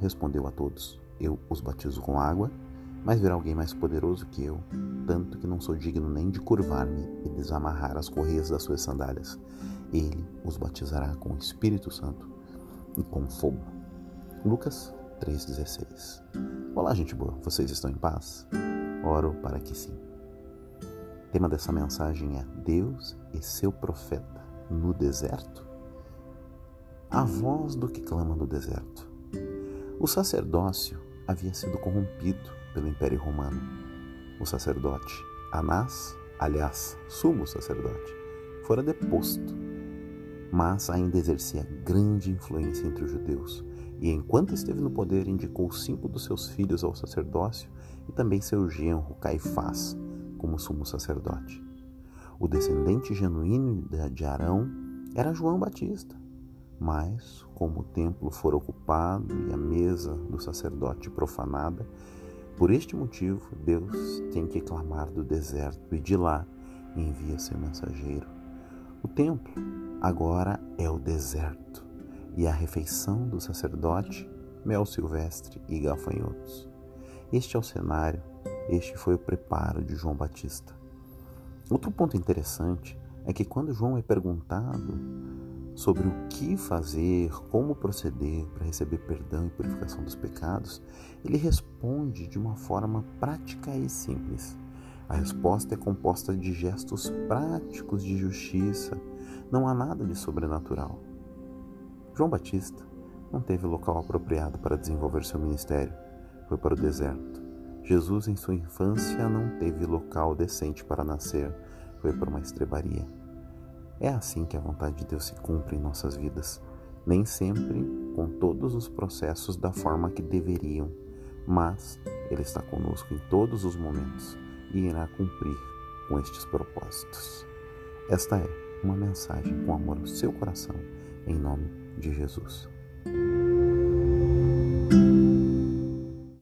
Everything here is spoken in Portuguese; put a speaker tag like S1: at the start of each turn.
S1: respondeu a todos: Eu os batizo com água, mas virá alguém mais poderoso que eu, tanto que não sou digno nem de curvar-me e desamarrar as correias das suas sandálias. Ele os batizará com o Espírito Santo e com fogo. Lucas 3,16 Olá, gente boa, vocês estão em paz? Oro para que sim. O tema dessa mensagem é Deus e seu profeta no deserto? A voz do que clama no deserto. O sacerdócio havia sido corrompido pelo Império Romano. O sacerdote Anás, aliás, sumo sacerdote, fora deposto, mas ainda exercia grande influência entre os judeus e enquanto esteve no poder, indicou cinco dos seus filhos ao sacerdócio e também seu genro Caifás como sumo sacerdote. O descendente genuíno de Arão era João Batista, mas, como o templo for ocupado e a mesa do sacerdote profanada, por este motivo Deus tem que clamar do deserto e de lá envia seu mensageiro. O templo agora é o deserto e a refeição do sacerdote, mel silvestre e gafanhotos. Este é o cenário, este foi o preparo de João Batista. Outro ponto interessante é que quando João é perguntado sobre o que fazer, como proceder para receber perdão e purificação dos pecados, ele responde de uma forma prática e simples. A resposta é composta de gestos práticos de justiça, não há nada de sobrenatural. João Batista não teve local apropriado para desenvolver seu ministério, foi para o deserto. Jesus, em sua infância, não teve local decente para nascer, foi para uma estrebaria. É assim que a vontade de Deus se cumpre em nossas vidas, nem sempre com todos os processos da forma que deveriam, mas Ele está conosco em todos os momentos e irá cumprir com estes propósitos. Esta é uma mensagem com amor ao seu coração, em nome de Jesus.